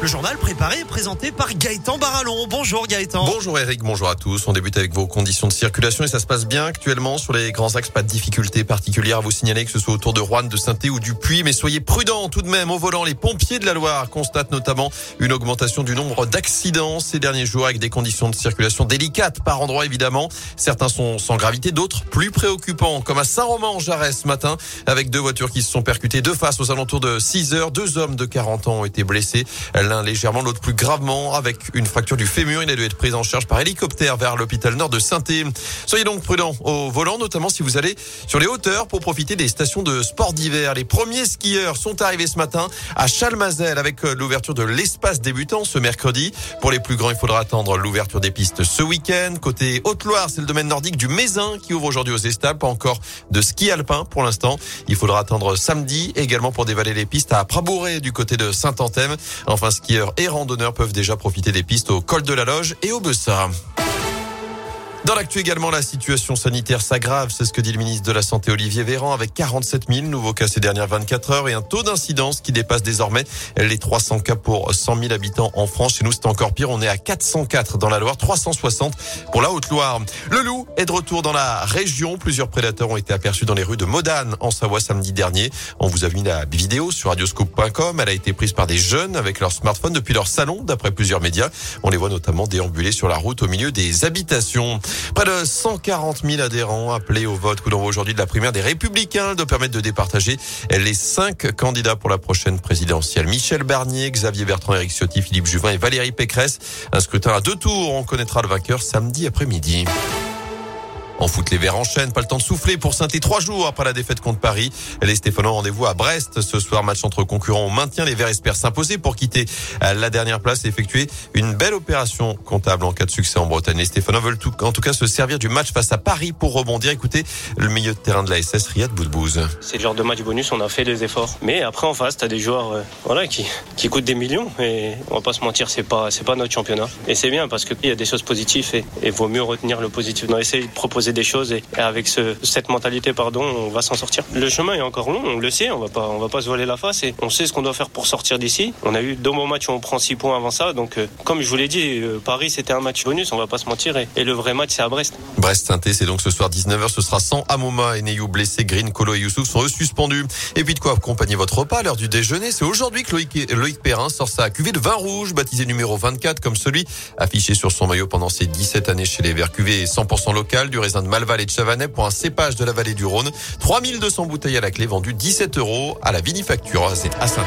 Le journal préparé et présenté par Gaëtan Barallon. Bonjour Gaëtan. Bonjour Eric, bonjour à tous. On débute avec vos conditions de circulation et ça se passe bien actuellement sur les grands axes. Pas de difficultés particulières à vous signaler que ce soit autour de Rouen, de saint ou du Puy. Mais soyez prudents tout de même au volant. Les pompiers de la Loire constatent notamment une augmentation du nombre d'accidents ces derniers jours avec des conditions de circulation délicates par endroit évidemment. Certains sont sans gravité, d'autres plus préoccupants comme à Saint-Romain en Jarret ce matin avec deux voitures qui se sont percutées de face aux alentours de 6 heures. Deux hommes de 40 ans ont été blessés l'un légèrement, l'autre plus gravement, avec une fracture du fémur. Il a dû être pris en charge par hélicoptère vers l'hôpital nord de saint Soyez donc prudents au volant, notamment si vous allez sur les hauteurs pour profiter des stations de sport d'hiver. Les premiers skieurs sont arrivés ce matin à Chalmazel avec euh, l'ouverture de l'espace débutant ce mercredi. Pour les plus grands, il faudra attendre l'ouverture des pistes ce week-end. Côté Haute-Loire, c'est le domaine nordique du Mézin qui ouvre aujourd'hui aux Estables. Pas encore de ski alpin pour l'instant. Il faudra attendre samedi également pour dévaler les pistes à Prabouré du côté de Saint-Anthème. Enfin, skieurs et randonneurs peuvent déjà profiter des pistes au col de la Loge et au Bessard. Dans l'actu également, la situation sanitaire s'aggrave. C'est ce que dit le ministre de la Santé Olivier Véran avec 47 000 nouveaux cas ces dernières 24 heures et un taux d'incidence qui dépasse désormais les 300 cas pour 100 000 habitants en France. Chez nous, c'est encore pire. On est à 404 dans la Loire, 360 pour la Haute-Loire. Le loup est de retour dans la région. Plusieurs prédateurs ont été aperçus dans les rues de Modane en Savoie samedi dernier. On vous a mis la vidéo sur radioscope.com. Elle a été prise par des jeunes avec leur smartphone depuis leur salon, d'après plusieurs médias. On les voit notamment déambuler sur la route au milieu des habitations. Près de 140 000 adhérents appelés au vote coup d'envoi aujourd'hui de la primaire des Républicains de permettre de départager les cinq candidats pour la prochaine présidentielle. Michel Barnier, Xavier Bertrand, Éric Ciotti, Philippe Juvin et Valérie Pécresse. Un scrutin à deux tours. On connaîtra le vainqueur samedi après-midi. En foot, les Verts enchaînent. Pas le temps de souffler pour saint trois jours après la défaite contre Paris. Les Stéphanois rendez-vous à Brest ce soir. Match entre concurrents. On maintient les Verts espèrent s'imposer pour quitter la dernière place et effectuer une belle opération comptable en cas de succès en Bretagne. Les Stéphanois veulent en tout cas se servir du match face à Paris pour rebondir. Écoutez le milieu de terrain de la SS, Riyad Boudbouz. C'est le genre de match bonus. On a fait des efforts. Mais après, en face, t'as des joueurs, euh, voilà, qui, qui coûtent des millions. Et on va pas se mentir, c'est pas, c'est pas notre championnat. Et c'est bien parce qu'il y a des choses positives et il vaut mieux retenir le positif. On de des choses et, avec ce, cette mentalité, pardon, on va s'en sortir. Le chemin est encore long, on le sait, on va pas, on va pas se voiler la face et on sait ce qu'on doit faire pour sortir d'ici. On a eu deux bons matchs où on prend six points avant ça, donc euh, comme je vous l'ai dit, euh, Paris c'était un match bonus, on va pas se mentir et, le vrai match c'est à Brest. Brest saint c'est donc ce soir 19h, ce sera sans Amoma et Neyou blessés, Green, Colo et Youssouf sont eux suspendus. Et puis de quoi accompagner votre repas à l'heure du déjeuner, c'est aujourd'hui que Loïc, Loïc Perrin sort sa cuvée de vin rouge, baptisé numéro 24 comme celui affiché sur son maillot pendant ses 17 années chez les Verts. Cuvée 100% local, du raisin de Malval et de Chavanais pour un cépage de la vallée du Rhône. 3200 bouteilles à la clé vendues 17 euros à la vinifacture. À saint